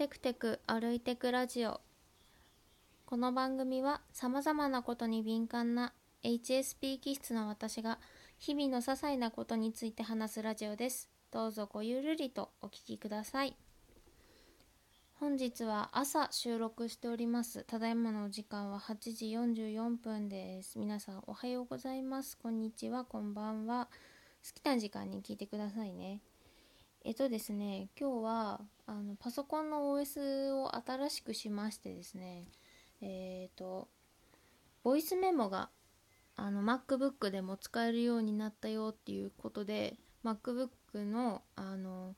テクテク歩いてくラジオ。この番組はさまざまなことに敏感な HSP 気質の私が日々の些細なことについて話すラジオです。どうぞごゆるりとお聞きください。本日は朝収録しております。ただいまの時間は8時44分です。皆さんおはようございます。こんにちは。こんばんは。好きな時間に聞いてくださいね。えっとですね今日はあのパソコンの OS を新しくしましてですねえっ、とボイスメモがあの MacBook でも使えるようになったよっていうことで MacBook のあの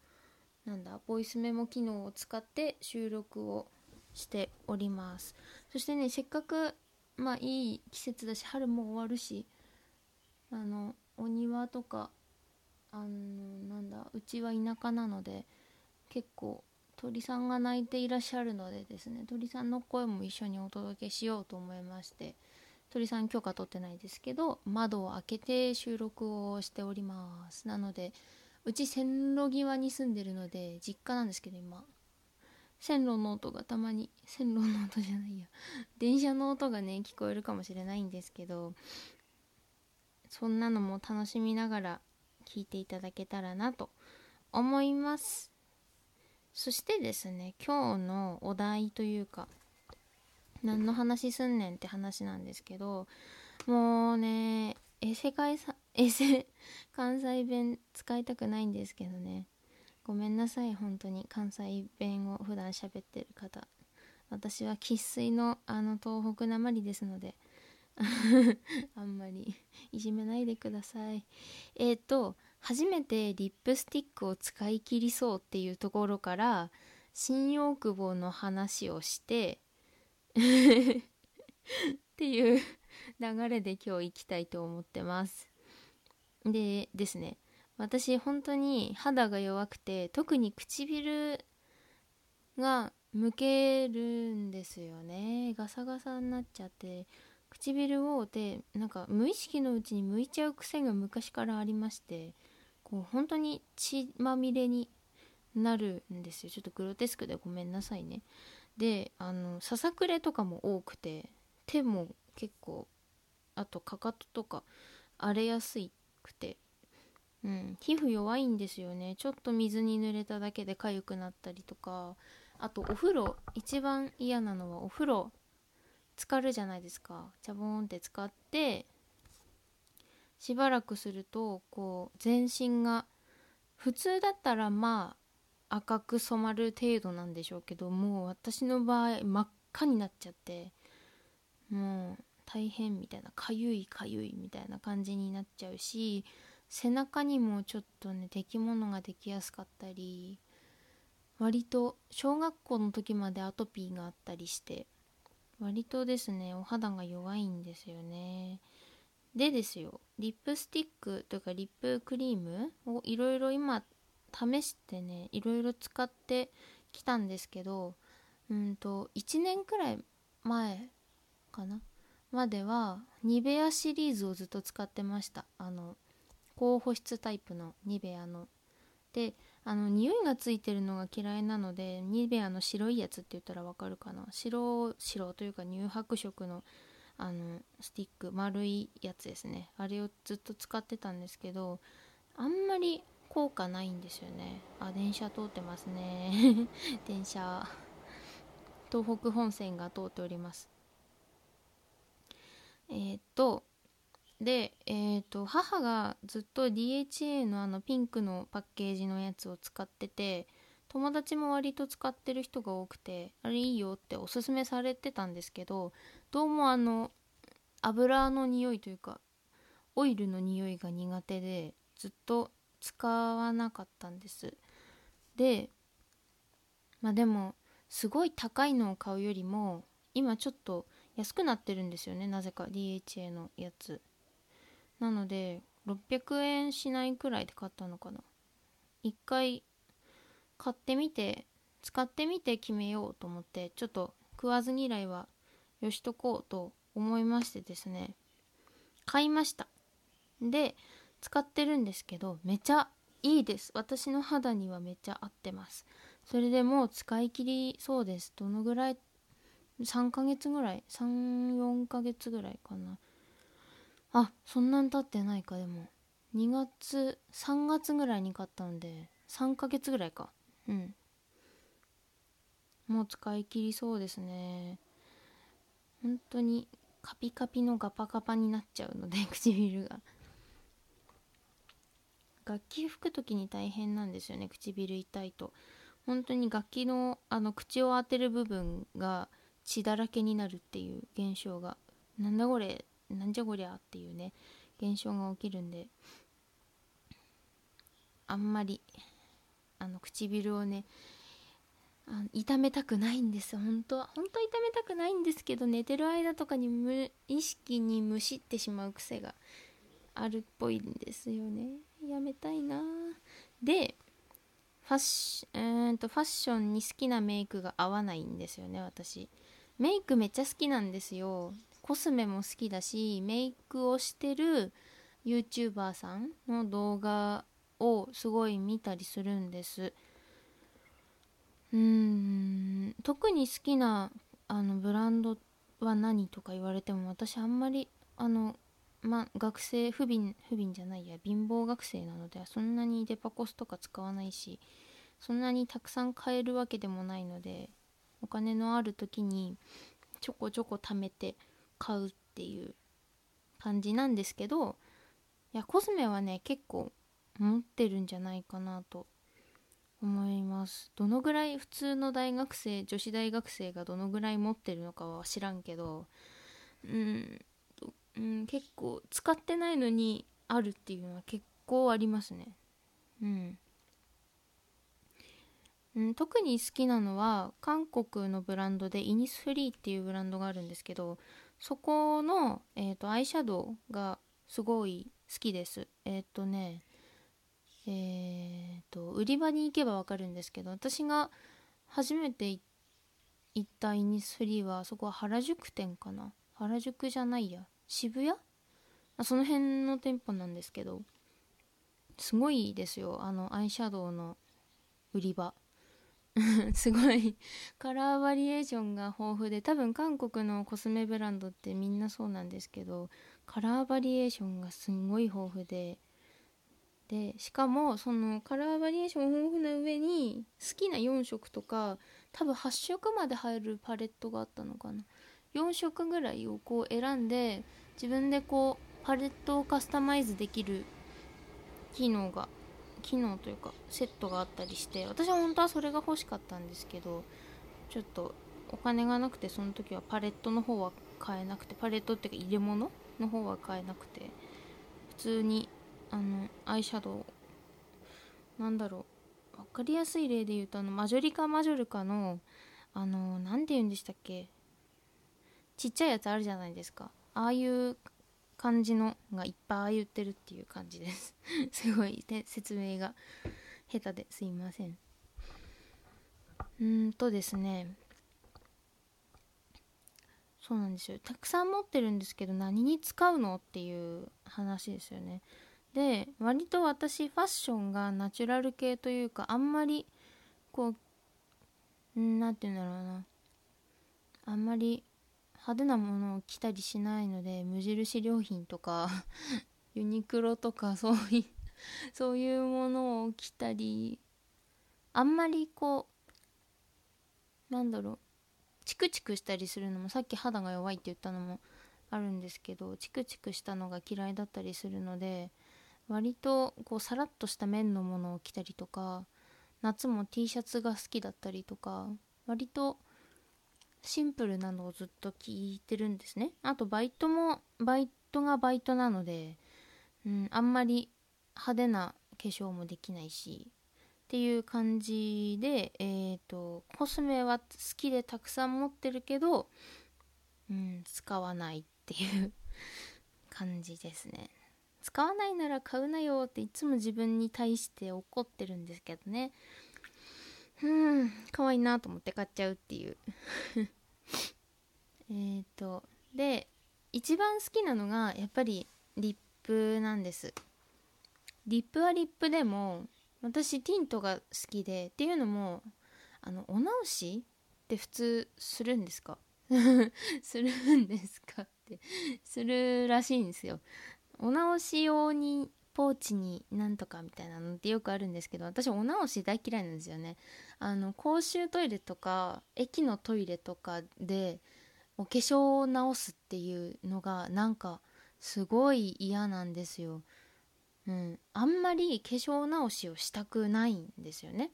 なんだボイスメモ機能を使って収録をしております。そしてねせっかくまあいい季節だし春も終わるしあのお庭とかあのなんだうちは田舎なので結構鳥さんが鳴いていらっしゃるのでですね鳥さんの声も一緒にお届けしようと思いまして鳥さん許可取ってないですけど窓を開けて収録をしております。なのでうち線路際に住んでるので実家なんですけど今。線路の音がたまに線路の音じゃないや。電車の音がね聞こえるかもしれないんですけどそんなのも楽しみながら聞いていただけたらなと思います。そしてですね今日のお題というか何の話すんねんって話なんですけどもうね衛生会さ 衛生関西弁使いたくないんですけどね。ごめんなさい本当に。関西弁を普段喋ってる方。私は生粋のあの東北なまりですので あんまりいじめないでください。えっ、ー、と初めてリップスティックを使い切りそうっていうところから新大久保の話をして っていう流れで今日行きたいと思ってます。でですね私本当に肌が弱くて特に唇がむけるんですよねガサガサになっちゃって唇をでなんか無意識のうちに向いちゃう癖が昔からありましてこう本当に血まみれになるんですよ。ちょっとグロテスクでごめんなさいね。であのささくれとかも多くて手も結構あとかかととか荒れやすくてうん皮膚弱いんですよね。ちょっと水に濡れただけで痒くなったりとか。あとお風呂一番嫌なのはお風呂浸かるじゃないですか。チャボーンって使ってしばらくするとこう全身が普通だったらまあ赤く染まる程度なんでしょうけどもう私の場合真っ赤になっちゃってもう大変みたいなかゆいかゆいみたいな感じになっちゃうし背中にもちょっとね出来物ができやすかったり割と小学校の時までアトピーがあったりして割とですねお肌が弱いんですよね。でですよリップスティックというかリップクリームをいろいろ今試してねいろいろ使ってきたんですけどうんと1年くらい前かなまではニベアシリーズをずっと使ってました。あの高保湿タイプのニベアの。であの匂いがついてるのが嫌いなのでニベアの白いやつって言ったらわかるかな？白白というか乳白色のあのスティック丸いやつですね。あれをずっと使ってたんですけどあんまり効果ないんですよね。あ電車通ってますね。電車。東北本線が通っております。えー、っとで、えーと、母がずっと DHA のあのピンクのパッケージのやつを使ってて友達も割と使ってる人が多くてあれいいよっておすすめされてたんですけどどうもあの油の匂いというかオイルの匂いが苦手でずっと使わなかったんです。でまあでもすごい高いのを買うよりも今ちょっと安くなってるんですよねなぜか。DHA のやつ。なので600円しないくらいで買ったのかな。一回買ってみて使ってみて決めようと思ってちょっと食わず嫌いはよしとこうと思いましてですね。買いました。で使ってるんですけどめちゃいいです。私の肌にはめっちゃ合ってます。それでもう使い切りそうです。どのぐらい？3ヶ月ぐらい？34ヶ月ぐらいかな。あそんなに経ってないか。でも2月3月ぐらいに買ったので3ヶ月ぐらいか。うん。もう使い切りそうですね。本当にカピカピのガパガパになっちゃうので 唇が。楽器吹く時に大変なんですよね唇痛いと。本当に楽器のあの口を当てる部分が血だらけになるっていう現象が。なんだこれなんじゃこりゃっていうね現象が起きるんであんまりあの唇をねあ痛めたくないんです本当は本当は痛めたくないんですけど寝てる間とかに無意識にむしってしまう癖があるっぽいんですよね。やめたいな。でファッシえー、とファッションに好きなメイクが合わないんですよね私。メイクめっちゃ好きなんですよ。コスメも好きだしメイクをしてる YouTuber さんの動画をすごい見たりするんです。うん。特に好きなあのブランドは何とか言われても私あんまりあのま学生不憫不憫じゃないや貧乏学生なのでそんなにデパコスとか使わないしそんなにたくさん買えるわけでもないのでお金のある時にちょこちょこ貯めて買うっていう感じなんですけどいやコスメはね結構持ってるんじゃないかなと思いますどのぐらい普通の大学生女子大学生がどのぐらい持ってるのかは知らんけどうんうん、結構使ってないのにあるっていうのは結構ありますね。うん。うん、特に好きなのは韓国のブランドでイニスフリーっていうブランドがあるんですけどそこの、えーと、アイシャドウがすごい好きです。えっ、ー、とねえっ、ー、と売り場に行けばわかるんですけど私が初めて行ったイニスフリーはそこは原宿店かな。原宿じゃないや渋谷？あその辺の店舗なんですけどすごいですよあのアイシャドウの売り場。すごい。カラーバリエーションが豊富で多分韓国のコスメブランドってみんなそうなんですけどカラーバリエーションがすんごい豊富で。でしかもそのカラーバリエーション豊富な上に好きな4色とか多分8色まで入るパレットがあったのかな。4色ぐらいをこう選んで自分でこうパレットをカスタマイズできる機能が機能というかセットがあったりして私は本当はそれが欲しかったんですけどちょっとお金がなくてその時はパレットの方は買えなくてパレットっていうか入れ物の方は買えなくて普通にあのアイシャドウなんだろう分かりやすい例で言うとあのマジョリカマジョルカのあの何て言うんでしたっけちっちゃいやつあるじゃないですか。ああいう感じのがいっぱい言ってるっていう感じです。すごいで説明が下手ですいません。うんとですね。そうなんですよ。たくさん持ってるんですけど何に使うのっていう話ですよね。で割と私ファッションがナチュラル系というかあんまりこう何て言うんだろうな。あんまり派手なものを着たりしないので無印良品とか ユニクロとかそういう そういうものを着たりあんまりこうなんだろうチクチクしたりするのもさっき肌が弱いって言ったのもあるんですけどチクチクしたのが嫌いだったりするので割とこうさらっとした綿のものを着たりとか夏も T シャツが好きだったりとか割とシンプルなのをずっと聞いてるんですね。あとバイトもバイトがバイトなので、うん、あんまり派手な化粧もできないしっていう感じで、えーと、コスメは好きでたくさん持ってるけど、うん、使わないっていう感じですね。使わないなら買うなよっていつも自分に対して怒ってるんですけどね。うん可愛いなと思って買っちゃうっていう。えっとで一番好きなのがやっぱりリップなんです。リップはリップでも私ティントが好きでっていうのもあのお直しって普通するんですか？するんですかってするらしいんですよ。お直し用にポーチになんとかみたいなのってよくあるんですけど私お直し大嫌いなんですよね。あの公衆トイレとか駅のトイレとかでお化粧を直すっていうのがなんかすごい嫌なんですよ。うん、あんまり化粧直しをしたくないんですよね。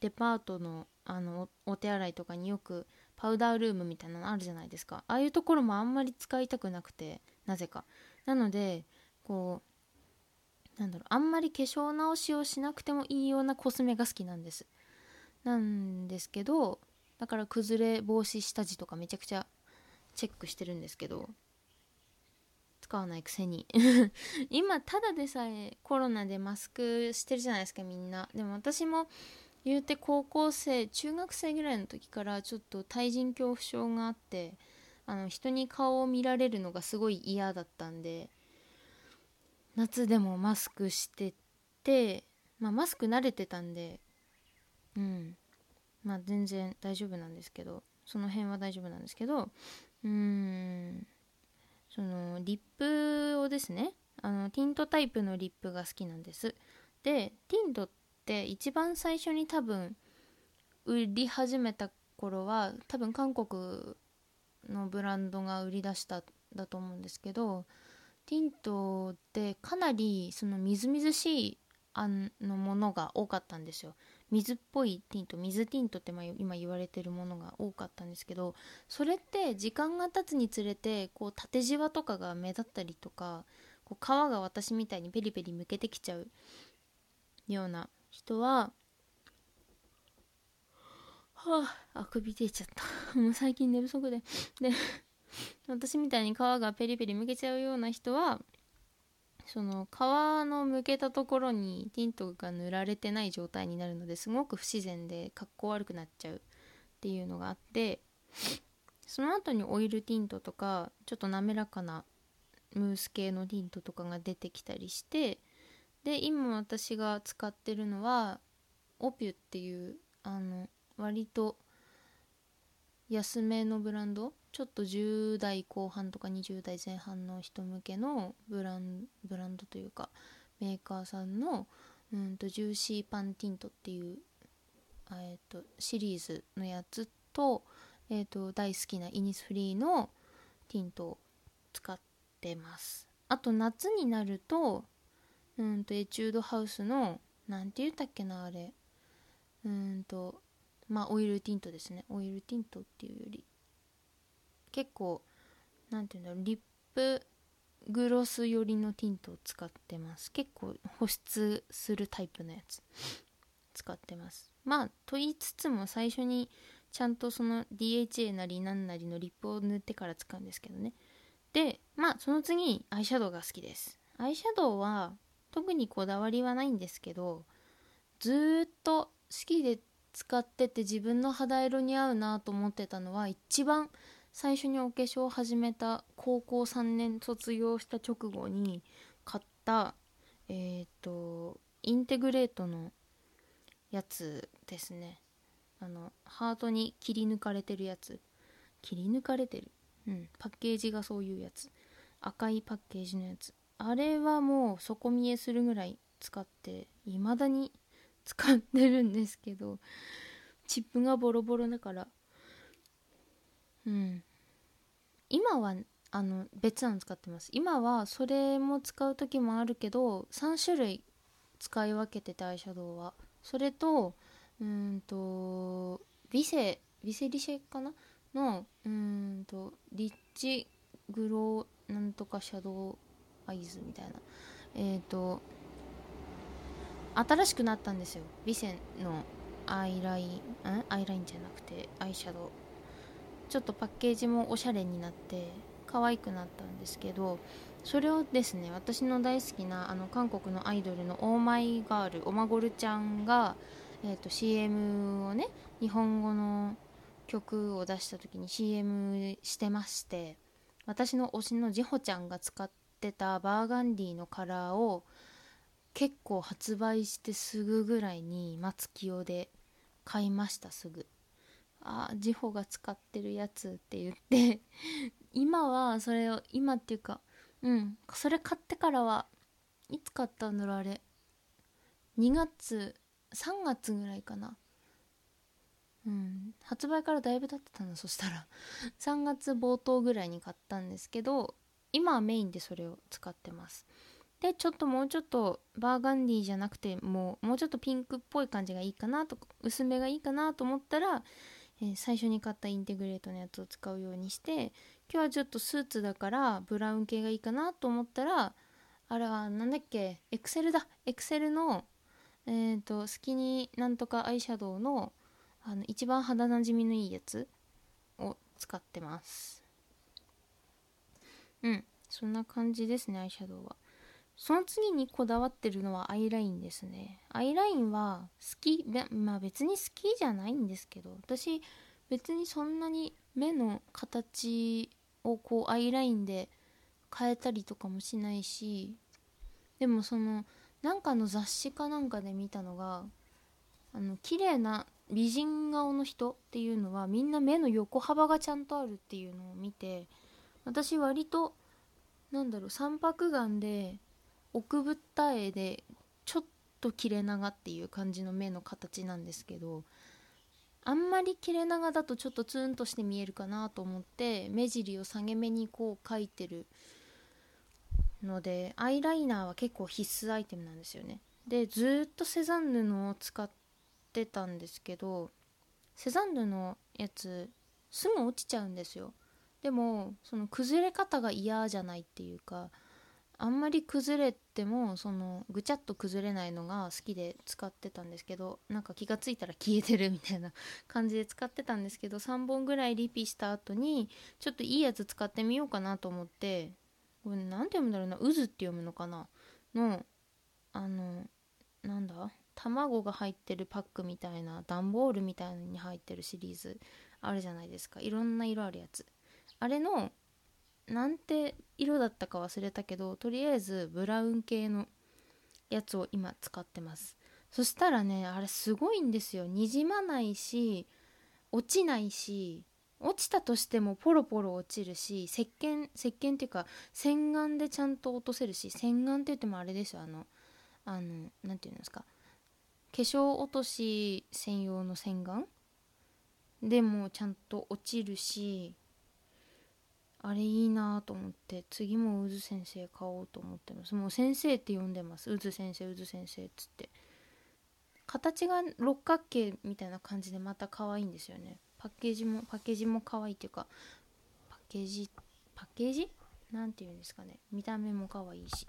デパートのあのお手洗いとかによくパウダールームみたいなのあるじゃないですか。ああいうところもあんまり使いたくなくてなぜか。なのでこうなんだろうあんまり化粧直しをしなくてもいいようなコスメが好きなんです。なんですけどだから崩れ防止下地とかめちゃくちゃチェックしてるんですけど使わないくせに。今ただでさえコロナでマスクしてるじゃないですかみんな。でも私も言うて高校生中学生ぐらいの時からちょっと対人恐怖症があってあの人に顔を見られるのがすごい嫌だったんで夏でもマスクしてて、まあ、マスク慣れてたんでうん。まあ全然大丈夫なんですけどその辺は大丈夫なんですけどうーん。そのリップをですねあのティントタイプのリップが好きなんです。でティントって一番最初に多分売り始めた頃は多分韓国のブランドが売り出しただと思うんですけどティントってかなりそのみずみずしいあのものが多かったんですよ。水っぽいティント水ティントって今言われてるものが多かったんですけどそれって時間が経つにつれてこう縦じわとかが目立ったりとかこう皮が私みたいにペリペリむけてきちゃうような人ははああくび出ちゃった。もう最近寝不足で。で私みたいに皮がペリペリむけちゃうような人はその皮のむけたところにティントが塗られてない状態になるのですごく不自然で格好悪くなっちゃうっていうのがあってその後にオイルティントとかちょっと滑らかなムース系のティントとかが出てきたりしてで今私が使ってるのはオピュっていうあの割と安めのブランドちょっと10代後半とか20代前半の人向けのブランブランドというかメーカーさんのうんとジューシーパンティントっていう、えーと、シリーズのやつと,、えーと、大好きなイニスフリーのティントを使ってます。あと夏になるとうんとエチュードハウスの何て言ったっけなあれ。うんとまあオイルティントですね。オイルティントっていうより結構何て言うんだろうリップグロス寄りのティントを使ってます。結構保湿するタイプのやつ。使ってます。まあと言いつつも最初にちゃんとその DHA なりなんなりのリップを塗ってから使うんですけどね。でまあその次アイシャドウが好きです。アイシャドウは特にこだわりはないんですけどずーっと好きで使ってて自分の肌色に合うなと思ってたのは一番最初にお化粧を始めた高校3年卒業した直後に買ったえっ、ー、とインテグレートのやつですね。あのハートに切り抜かれてるやつ。切り抜かれてる？うんパッケージがそういうやつ。赤いパッケージのやつ。あれはもう底見えするぐらい使って未だに使ってるんですけどチップがボロボロだからうん。今はあの別なの使ってます。今はそれも使う時もあるけど3種類使い分けててアイシャドウは。それとうんとビセビセリシェかな？のうんとリッチグローなんとかシャドウアイズみたいな。えっ、ー、と新しくなったんですよ。ビセのアイラインん？アイラインじゃなくてアイシャドウ。ちょっとパッケージもおしゃれになって可愛くなったんですけどそれをですね私の大好きなあの韓国のアイドルのオーマイガールオマゴルちゃんが、えーと、CM をね日本語の曲を出した時に CM してまして私の推しのジホちゃんが使ってたバーガンディのカラーを結構発売してすぐぐらいに松清で買いましたすぐ。あジホが使ってるやつって言って 今はそれを今っていうかうんそれ買ってからはいつ買ったんだろうあれ。2月3月ぐらいかな。うん発売からだいぶ経ってたなそしたら。3月冒頭ぐらいに買ったんですけど今はメインでそれを使ってます。でちょっともうちょっとバーガンディじゃなくてもうもうちょっとピンクっぽい感じがいいかなとか薄めがいいかなと思ったら、えー、最初に買ったインテグレートのやつを使うようにして今日はちょっとスーツだからブラウン系がいいかなと思ったらあれはなんだっけエクセルだ。エクセルのえっ、ー、とスキニーなんとかアイシャドウのあの一番肌なじみのいいやつを使ってます。うん。そんな感じですねアイシャドウは。その次にこだわってるのはアイラインですね。アイラインは好きまあ別に好きじゃないんですけど私別にそんなに目の形をこうアイラインで変えたりとかもしないしでもそのなんかの雑誌かなんかで見たのがあの綺麗な美人顔の人っていうのはみんな目の横幅がちゃんとあるっていうのを見て私割となんだろう三白眼で奥ぶった絵でちょっと切れ長っていう感じの目の形なんですけどあんまり切れ長だとちょっとツーンとして見えるかなと思って目尻を下げ目にこう描いてるのでアイライナーは結構必須アイテムなんですよね。でずっとセザンヌのを使ってたんですけどセザンヌのやつすぐ落ちちゃうんですよ。でもその崩れ方が嫌じゃないっていうかあんまり崩れてもそのぐちゃっと崩れないのが好きで使ってたんですけどなんか気が付いたら消えてるみたいな 感じで使ってたんですけど3本ぐらいリピした後にちょっといいやつ使ってみようかなと思ってこれ何て読むんだろうな渦って読むのかな？のあのなんだ？卵が入ってるパックみたいな段ボールみたいに入ってるシリーズあるじゃないですか。いろんな色あるやつ。あれのなんて色だったか忘れたけどとりあえずブラウン系のやつを今使ってます。そしたらねあれすごいんですよ。にじまないし落ちないし落ちたとしてもポロポロ落ちるし石鹸石鹸っていうか洗顔でちゃんと落とせるし洗顔って言ってもあれですよ。あのあの何て言うんですか。化粧落とし専用の洗顔でもちゃんと落ちるしあれいいなと思って次も渦先生買おうと思ってます。もう先生って呼んでます。うず先生うず先生っつって。形が六角形みたいな感じでまた可愛いんですよね。パッケージもパッケージも可愛いっていうかパッケージパッケージ？なんていうんですかね。見た目も可愛いし。